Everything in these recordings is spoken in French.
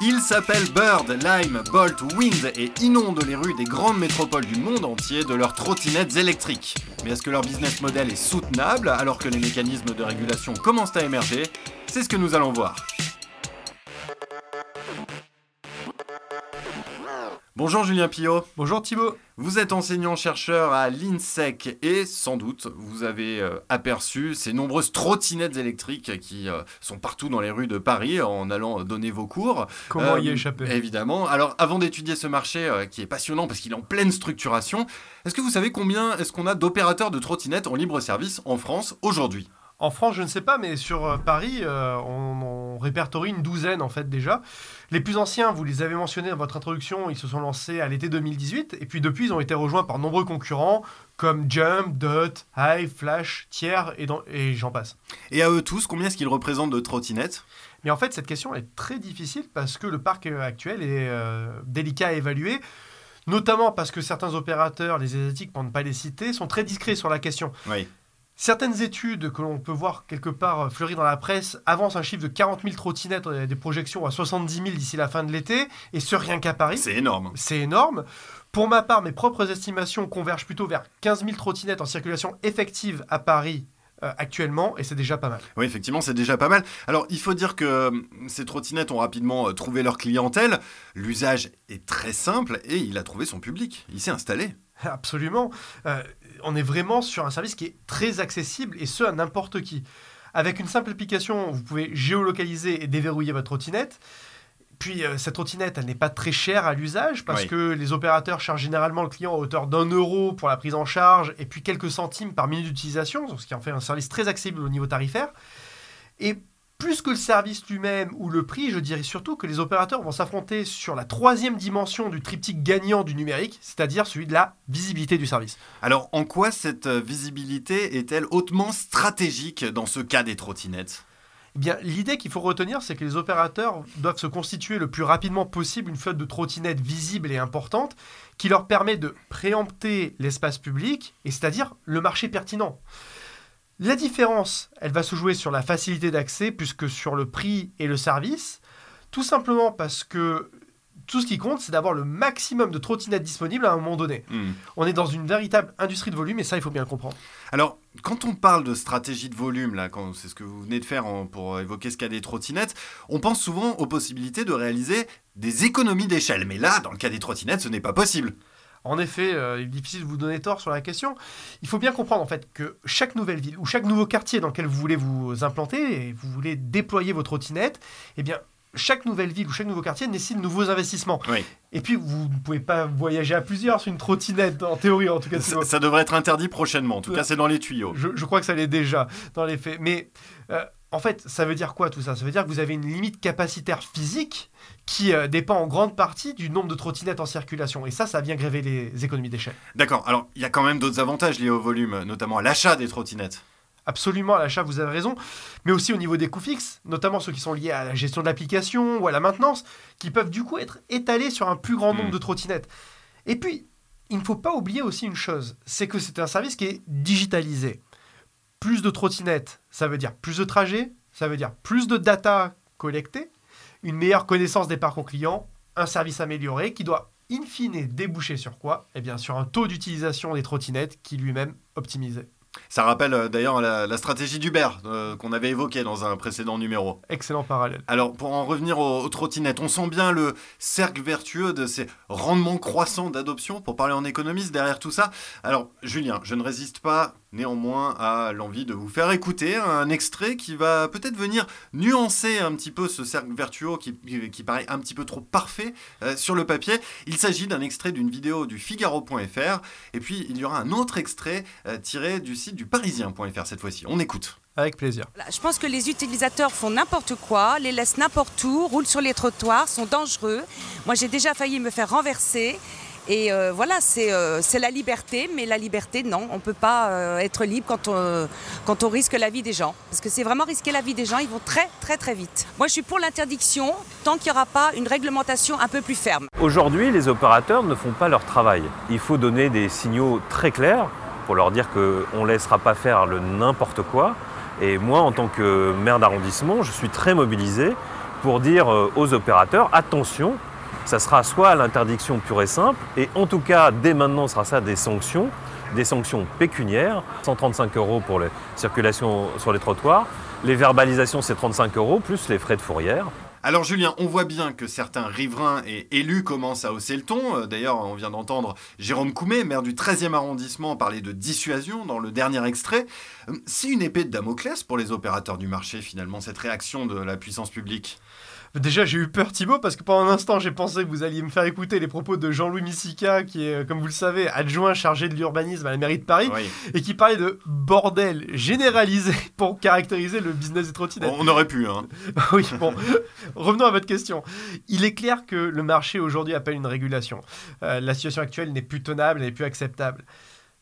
Ils s'appellent Bird, Lime, Bolt, Wind et inondent les rues des grandes métropoles du monde entier de leurs trottinettes électriques. Mais est-ce que leur business model est soutenable alors que les mécanismes de régulation commencent à émerger? C'est ce que nous allons voir. Bonjour Julien Pillot. Bonjour Thibaut. Vous êtes enseignant-chercheur à l'INSEC et sans doute vous avez euh, aperçu ces nombreuses trottinettes électriques qui euh, sont partout dans les rues de Paris en allant donner vos cours. Comment y euh, échapper? Évidemment. Alors avant d'étudier ce marché qui est passionnant parce qu'il est en pleine structuration, est-ce que vous savez combien est-ce qu'on a d'opérateurs de trottinettes en libre service en France aujourd'hui? En France, je ne sais pas, mais sur euh, Paris, euh, on, répertorie une douzaine en fait déjà. Les plus anciens, vous les avez mentionnés dans votre introduction, ils se sont lancés à l'été 2018, et puis depuis, ils ont été rejoints par nombreux concurrents comme Jump, Dot, Hive, Flash, Tier, et, et j'en passe. Et à eux tous, combien est-ce qu'ils représentent de trottinettes? Mais en fait, cette question est très difficile parce que le parc actuel est euh, délicat à évaluer notamment parce que certains opérateurs, les asiatiques pour ne pas les citer, sont très discrets sur la question. Oui. Certaines études que l'on peut voir quelque part fleurir dans la presse avancent un chiffre de 40 000 trottinettes, des projections à 70 000 d'ici la fin de l'été, et ce rien qu'à Paris. C'est énorme. C'est énorme. Pour ma part, mes propres estimations convergent plutôt vers 15 000 trottinettes en circulation effective à Paris euh, actuellement, et c'est déjà pas mal. Oui, effectivement, c'est déjà pas mal. Alors, il faut dire que euh, ces trottinettes ont rapidement euh, trouvé leur clientèle. L'usage est très simple et il a trouvé son public. Il s'est installé. Absolument. Euh, on est vraiment sur un service qui est très accessible et ce à n'importe qui. Avec une simple application, vous pouvez géolocaliser et déverrouiller votre trottinette. Puis euh, cette trottinette, elle n'est pas très chère à l'usage parce que les opérateurs chargent généralement le client à hauteur d'un euro pour la prise en charge et puis quelques centimes par minute d'utilisation, ce qui en fait un service très accessible au niveau tarifaire. Et plus que le service lui-même ou le prix, je dirais surtout que les opérateurs vont s'affronter sur la troisième dimension du triptyque gagnant du numérique, c'est-à-dire celui de la visibilité du service. Alors, en quoi cette euh, visibilité est-elle hautement stratégique dans ce cas des trottinettes? Eh bien, l'idée qu'il faut retenir, c'est que les opérateurs doivent se constituer le plus rapidement possible une flotte de trottinettes visible et importante qui leur permet de préempter l'espace public, et c'est-à-dire le marché pertinent. La différence, elle va se jouer sur la facilité d'accès plus que sur le prix et le service, tout simplement parce que tout ce qui compte, c'est d'avoir le maximum de trottinettes disponibles à un moment donné. Hmm. On est dans une véritable industrie de volume et ça, il faut bien le comprendre. Alors, quand on parle de stratégie de volume, là, c'est ce que vous venez de faire pour évoquer ce cas des trottinettes, on pense souvent aux possibilités de réaliser des économies d'échelle. Mais là, dans le cas des trottinettes, ce n'est pas possible. En effet, euh, il est difficile de vous donner tort sur la question. Il faut bien comprendre en fait que chaque nouvelle ville ou chaque nouveau quartier dans lequel vous voulez vous implanter et vous voulez déployer votre trottinette, eh bien chaque nouvelle ville ou chaque nouveau quartier nécessite de nouveaux investissements. Et puis, vous ne pouvez pas voyager à plusieurs sur une trottinette, en théorie en tout cas. Ça, devrait être interdit prochainement. En tout cas, c'est dans les tuyaux. Je, crois que ça l'est déjà dans les faits. Mais euh, en fait, ça veut dire quoi tout ça? Ça veut dire que vous avez une limite capacitaire physique qui euh, dépend en grande partie du nombre de trottinettes en circulation. Et ça, ça vient gréver les économies d'échelle. D'accord. Alors, il y a quand même d'autres avantages liés au volume, notamment à l'achat des trottinettes. Absolument, à l'achat, vous avez raison, mais aussi au niveau des coûts fixes, notamment ceux qui sont liés à la gestion de l'application ou à la maintenance, qui peuvent du coup être étalés sur un plus grand nombre hmm. de trottinettes. Et puis, il ne faut pas oublier aussi une chose, c'est que c'est un service qui est digitalisé. Plus de trottinettes, ça veut dire plus de trajets, ça veut dire plus de data collectée, une meilleure connaissance des parcours clients, un service amélioré qui doit in fine déboucher sur quoi? Eh bien sur un taux d'utilisation des trottinettes qui lui-même optimisé. Ça rappelle euh, d'ailleurs la, stratégie d'Uber euh, qu'on avait évoquée dans un précédent numéro. Excellent parallèle. Alors pour en revenir aux, trottinettes, on sent bien le cercle vertueux de ces rendements croissants d'adoption, pour parler en économiste, derrière tout ça. Alors Julien, je ne résiste pas néanmoins à l'envie de vous faire écouter un extrait qui va peut-être venir nuancer un petit peu ce cercle vertueux qui, qui paraît un petit peu trop parfait euh, sur le papier. Il s'agit d'un extrait d'une vidéo du Figaro.fr et puis il y aura un autre extrait tiré du site du parisien.fr cette fois-ci. On écoute. Avec plaisir. Je pense que les utilisateurs font n'importe quoi, les laissent n'importe où, roulent sur les trottoirs, sont dangereux. Moi, j'ai déjà failli me faire renverser. Et euh, voilà, euh, c'est la liberté, mais la liberté, non, on ne peut pas euh, être libre quand on, quand on risque la vie des gens. Parce que c'est vraiment risquer la vie des gens, ils vont très très très vite. Moi, je suis pour l'interdiction tant qu'il n'y aura pas une réglementation un peu plus ferme. Aujourd'hui, les opérateurs ne font pas leur travail. Il faut donner des signaux très clairs pour leur dire qu'on ne laissera pas faire le n'importe quoi. Et moi, en tant que maire d'arrondissement, je suis très mobilisé pour dire aux opérateurs, attention, ça sera soit l'interdiction pure et simple, et en tout cas, dès maintenant, sera ça des sanctions, des sanctions pécuniaires, 135 euros pour les circulations sur les trottoirs, les verbalisations c'est 35 euros, plus les frais de fourrière. Alors Julien, on voit bien que certains riverains et élus commencent à hausser le ton. Euh, D'ailleurs, on vient d'entendre Jérôme Coumet, maire du 13e arrondissement, parler de dissuasion dans le dernier extrait. Euh, C'est une épée de Damoclès pour les opérateurs du marché, finalement, cette réaction de la puissance publique? Déjà, j'ai eu peur, Thibaut, parce que pendant un instant, j'ai pensé que vous alliez me faire écouter les propos de Jean-Louis Missica, qui est, euh, comme vous le savez, adjoint chargé de l'urbanisme à la mairie de Paris, Oui. et qui parlait de bordel généralisé pour caractériser le business des trottinettes. On aurait pu, hein. oui, bon, revenons à votre question. Il est clair que le marché aujourd'hui appelle une régulation. Euh, la situation actuelle n'est plus tenable, elle n'est plus acceptable.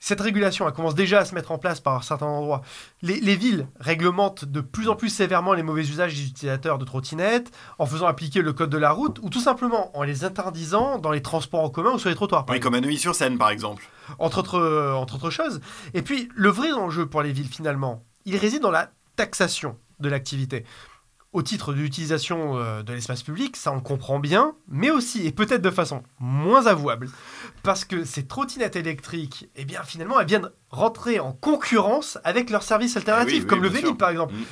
Cette régulation, elle commence déjà à se mettre en place par certains endroits. Les, les villes réglementent de plus en plus sévèrement les mauvais usages des utilisateurs de trottinettes, en faisant appliquer le code de la route, ou tout simplement en les interdisant dans les transports en commun ou sur les trottoirs. Oui, comme à Neuilly-sur-Seine, par exemple. entre autres, euh, entre autres choses. Et puis, le vrai enjeu pour les villes, finalement, il réside dans la taxation de l'activité. Au titre de l'utilisation euh, de l'espace public, ça on comprend bien, mais aussi, et peut-être de façon moins avouable, parce que ces trottinettes électriques, eh bien finalement, elles viennent rentrer en concurrence avec leurs services alternatifs, oui, oui, comme le Vélib par exemple. Mm.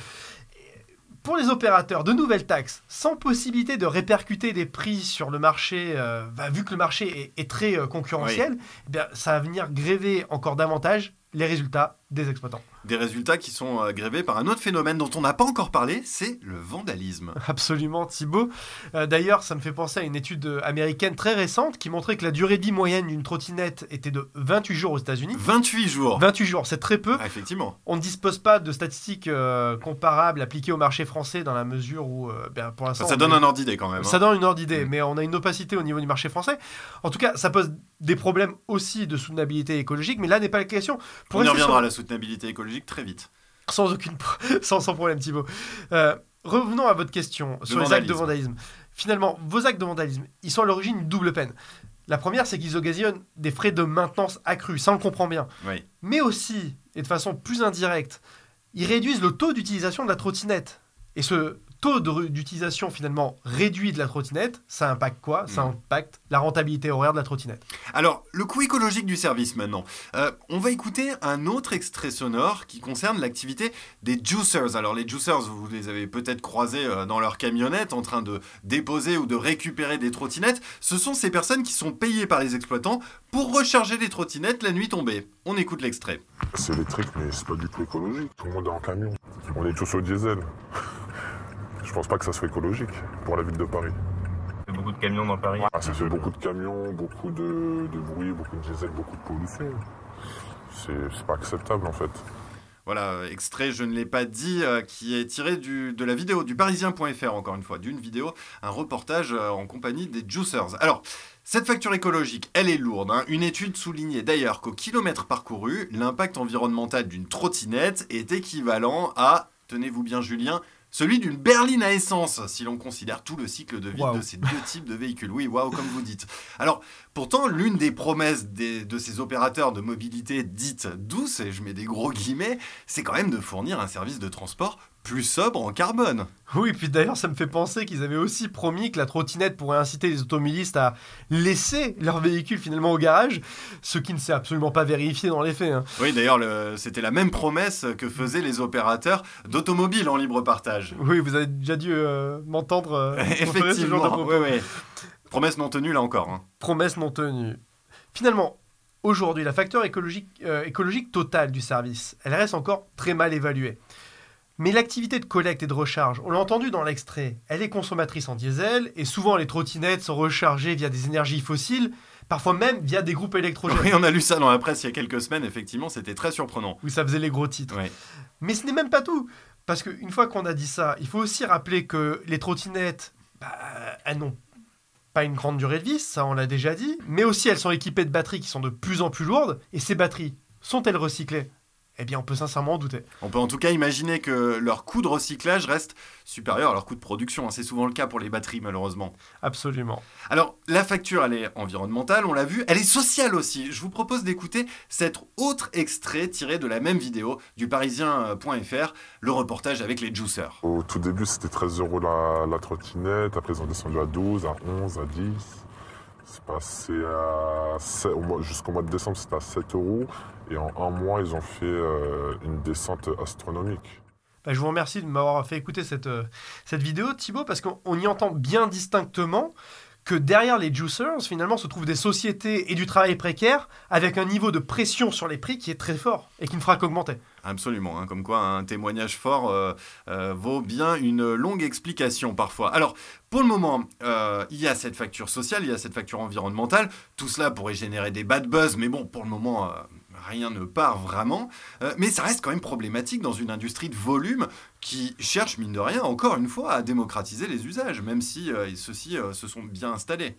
Pour les opérateurs, de nouvelles taxes, sans possibilité de répercuter des prix sur le marché, euh, bah, vu que le marché est, est très euh, concurrentiel, eh bien, ça va venir gréver encore davantage les résultats des exploitants. Des résultats qui sont euh, grévés par un autre phénomène dont on n'a pas encore parlé, c'est le vandalisme. Absolument, Thibaut. Euh, D'ailleurs, ça me fait penser à une étude euh, américaine très récente qui montrait que la durée de vie moyenne d'une trottinette était de 28 jours aux États-Unis. 28 jours. 28 jours, c'est très peu. Ah, effectivement. On ne dispose pas de statistiques euh, comparables appliquées au marché français dans la mesure où, euh, ben, pour l'instant, Ça, on donne est- un ordre d'idée quand même. hein. Ça donne une ordre d'idée, Mm. mais on a une opacité au niveau du marché français. En tout cas, ça pose des problèmes aussi de soutenabilité écologique, mais là n'est pas la question. Pour On y reviendra sur- à la soutenabilité écologique très vite. sans aucune sans, sans problème Thibaut. Euh, revenons à votre question sur les actes de vandalisme. Finalement, vos actes de vandalisme, ils sont à l'origine d'une double peine. La première, c'est qu'ils occasionnent des frais de maintenance accrus, ça on le comprend bien. Oui. Mais aussi, et de façon plus indirecte, ils réduisent le taux d'utilisation de la trottinette. Et ce taux d'utilisation finalement réduit de la trottinette, ça impacte quoi? Ça Mhm. impacte la rentabilité horaire de la trottinette. Alors, le coût écologique du service maintenant. Euh, on va écouter un autre extrait sonore qui concerne l'activité des juicers. Alors, les juicers, vous les avez peut-être croisés euh, dans leur camionnette en train de déposer ou de récupérer des trottinettes. Ce sont ces personnes qui sont payées par les exploitants pour recharger les trottinettes la nuit tombée. On écoute l'extrait. C'est électrique, mais c'est pas du tout écologique. Tout le monde est en camion. On est tous au diesel. Je pense pas que ça soit écologique pour la ville de Paris. Il y a beaucoup de camions dans Paris. Ah, ça fait beaucoup de camions, beaucoup de, de bruit, beaucoup de diesel, beaucoup de pollution. C'est pas acceptable en fait. Voilà, extrait, je ne l'ai pas dit, euh, qui est tiré du- de la vidéo du parisien.fr, encore une fois, d'une vidéo, un reportage euh, en compagnie des juicers. Alors, cette facture écologique, elle est lourde. hein. Une étude soulignait d'ailleurs qu'au kilomètre parcouru, l'impact environnemental d'une trottinette est équivalent à, tenez-vous bien Julien, celui d'une berline à essence, si l'on considère tout le cycle de vie de ces deux types de véhicules. Oui, waouh, comme vous dites. Alors, pourtant, l'une des promesses des- de ces opérateurs de mobilité dites douces, et je mets des gros guillemets, c'est quand même de fournir un service de transport plus sobre en carbone. Oui, puis d'ailleurs, ça me fait penser qu'ils avaient aussi promis que la trottinette pourrait inciter les automobilistes à laisser leur véhicule finalement au garage, ce qui ne s'est absolument pas vérifié dans les faits. hein. Oui, d'ailleurs, le- c'était la même promesse que faisaient les opérateurs d'automobiles en libre partage. Oui, vous avez déjà dû euh, m'entendre euh, proférer ce genre de Effectivement, propos. oui, oui. Promesse non tenue là encore. hein. Promesse non tenue. Finalement, aujourd'hui, la facteur écologique, euh, écologique totale du service, elle reste encore très mal évaluée. Mais l'activité de collecte et de recharge, on l'a entendu dans l'extrait, elle est consommatrice en diesel et souvent les trottinettes sont rechargées via des énergies fossiles, parfois même via des groupes électrogènes. Oui, on a lu ça dans la presse il y a quelques semaines, effectivement, c'était très surprenant. où ça faisait les gros titres. Mais ce n'est même pas tout. Parce qu'une fois qu'on a dit ça, il faut aussi rappeler que les trottinettes, bah, elles n'ont pas une grande durée de vie, ça on l'a déjà dit, mais aussi elles sont équipées de batteries qui sont de plus en plus lourdes, et ces batteries, sont-elles recyclées? Eh bien on peut sincèrement en douter. On peut en tout cas imaginer que leur coût de recyclage reste supérieur à leur coût de production. C'est souvent le cas pour les batteries malheureusement. Absolument. Alors la facture, elle est environnementale, on l'a vu, elle est sociale aussi. Je vous propose d'écouter cet autre extrait tiré de la même vidéo du parisien.fr, le reportage avec les juicers. Au tout début, c'était 13 euros la, la trottinette. Après, ils ont descendu à 12, à 11, à 10. C'est passé à. Jusqu'au mois de décembre, c'était à 7 euros. Et en un mois, ils ont fait euh, une descente astronomique. Bah, je vous remercie de m'avoir fait écouter cette, euh, cette vidéo, Thibaut, parce qu'on on y entend bien distinctement que derrière les juicers, finalement, se trouvent des sociétés et du travail précaire avec un niveau de pression sur les prix qui est très fort et qui ne fera qu'augmenter. Absolument, hein, comme quoi un témoignage fort euh, euh, vaut bien une longue explication parfois. Alors, pour le moment, euh, il y a cette facture sociale, il y a cette facture environnementale. Tout cela pourrait générer des bad buzz, mais bon, pour le moment, rien ne part vraiment. Euh, mais ça reste quand même problématique dans une industrie de volume qui cherche, mine de rien, encore une fois, à démocratiser les usages, même si euh, ceux-ci euh, se sont bien installés.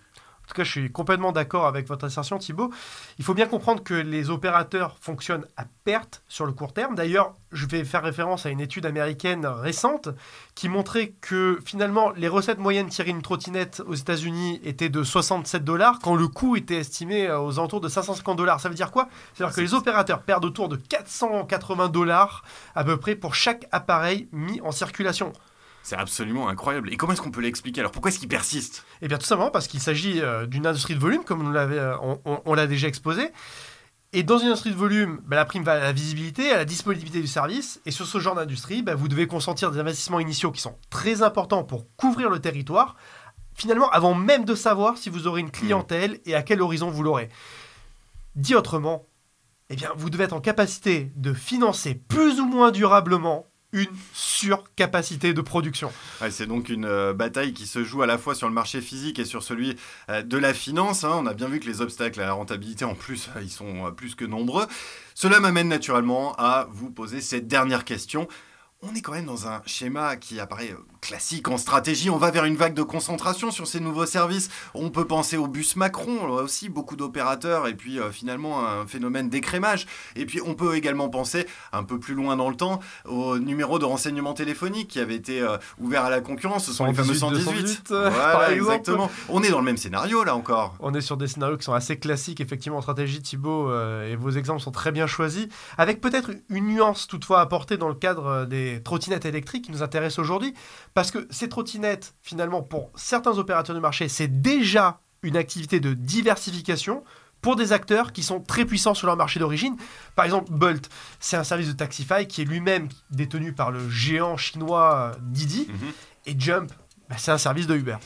En tout cas, je suis complètement d'accord avec votre assertion, Thibaut. Il faut bien comprendre que les opérateurs fonctionnent à perte sur le court terme. D'ailleurs, je vais faire référence à une étude américaine récente qui montrait que finalement, les recettes moyennes tirées d'une trottinette aux États-Unis étaient de 67 dollars, quand le coût était estimé euh, aux alentours de 550 dollars. Ça veut dire quoi? C'est-à-dire que les opérateurs perdent autour de 480 dollars à peu près pour chaque appareil mis en circulation. C'est absolument incroyable. Et comment est-ce qu'on peut l'expliquer Alors? Pourquoi est-ce qu'il persiste? Eh bien, tout simplement parce qu'il s'agit euh, d'une industrie de volume, comme euh, on, on- on l'a déjà exposé. Et dans une industrie de volume, bah, la prime va à la visibilité, à la disponibilité du service. Et sur ce genre d'industrie, bah, vous devez consentir des investissements initiaux qui sont très importants pour couvrir le territoire, finalement, avant même de savoir si vous aurez une clientèle et à quel horizon vous l'aurez. Dit autrement, eh bien, vous devez être en capacité de financer plus ou moins durablement une surcapacité de production. C'est donc une euh, bataille qui se joue à la fois sur le marché physique et sur celui euh, de la finance. hein. On a bien vu que les obstacles à la rentabilité, en plus, euh, ils sont plus que nombreux. Cela m'amène naturellement à vous poser cette dernière question. On est quand même dans un schéma qui apparaît classique en stratégie. On va vers une vague de concentration sur ces nouveaux services. On peut penser au bus Macron, là aussi beaucoup d'opérateurs, et puis euh, finalement un phénomène d'écrémage. Et puis on peut également penser un peu plus loin dans le temps au numéro de renseignement téléphonique qui avait été euh, ouvert à la concurrence. Ce sont les fameux 118, 118. 218, euh, Voilà, par exemple. exactement. On est dans le même scénario là encore. On est sur des scénarios qui sont assez classiques, effectivement, en stratégie, Thibaut, euh, et vos exemples sont très bien choisis, avec peut-être une nuance toutefois apportée dans le cadre des trottinettes électriques qui nous intéressent aujourd'hui, parce que ces trottinettes, finalement, pour certains opérateurs du marché, c'est déjà une activité de diversification pour des acteurs qui sont très puissants sur leur marché d'origine. Par exemple, Bolt, c'est un service de Taxify qui est lui-même détenu par le géant chinois euh, Didi, Mhm. et Jump, bah, c'est un service de Uber.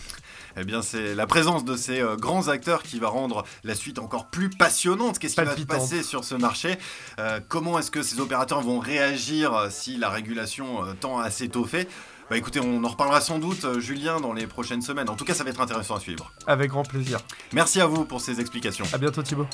Eh bien, c'est la présence de ces euh, grands acteurs qui va rendre la suite encore plus passionnante. Qu'est-ce qui va se passer sur ce marché? Euh, Comment est-ce que ces opérateurs vont réagir si la régulation euh, tend à s'étoffer? Bah écoutez, on en reparlera sans doute, euh, Julien, dans les prochaines semaines. En tout cas, ça va être intéressant à suivre. Avec grand plaisir. Merci à vous pour ces explications. À bientôt Thibaut.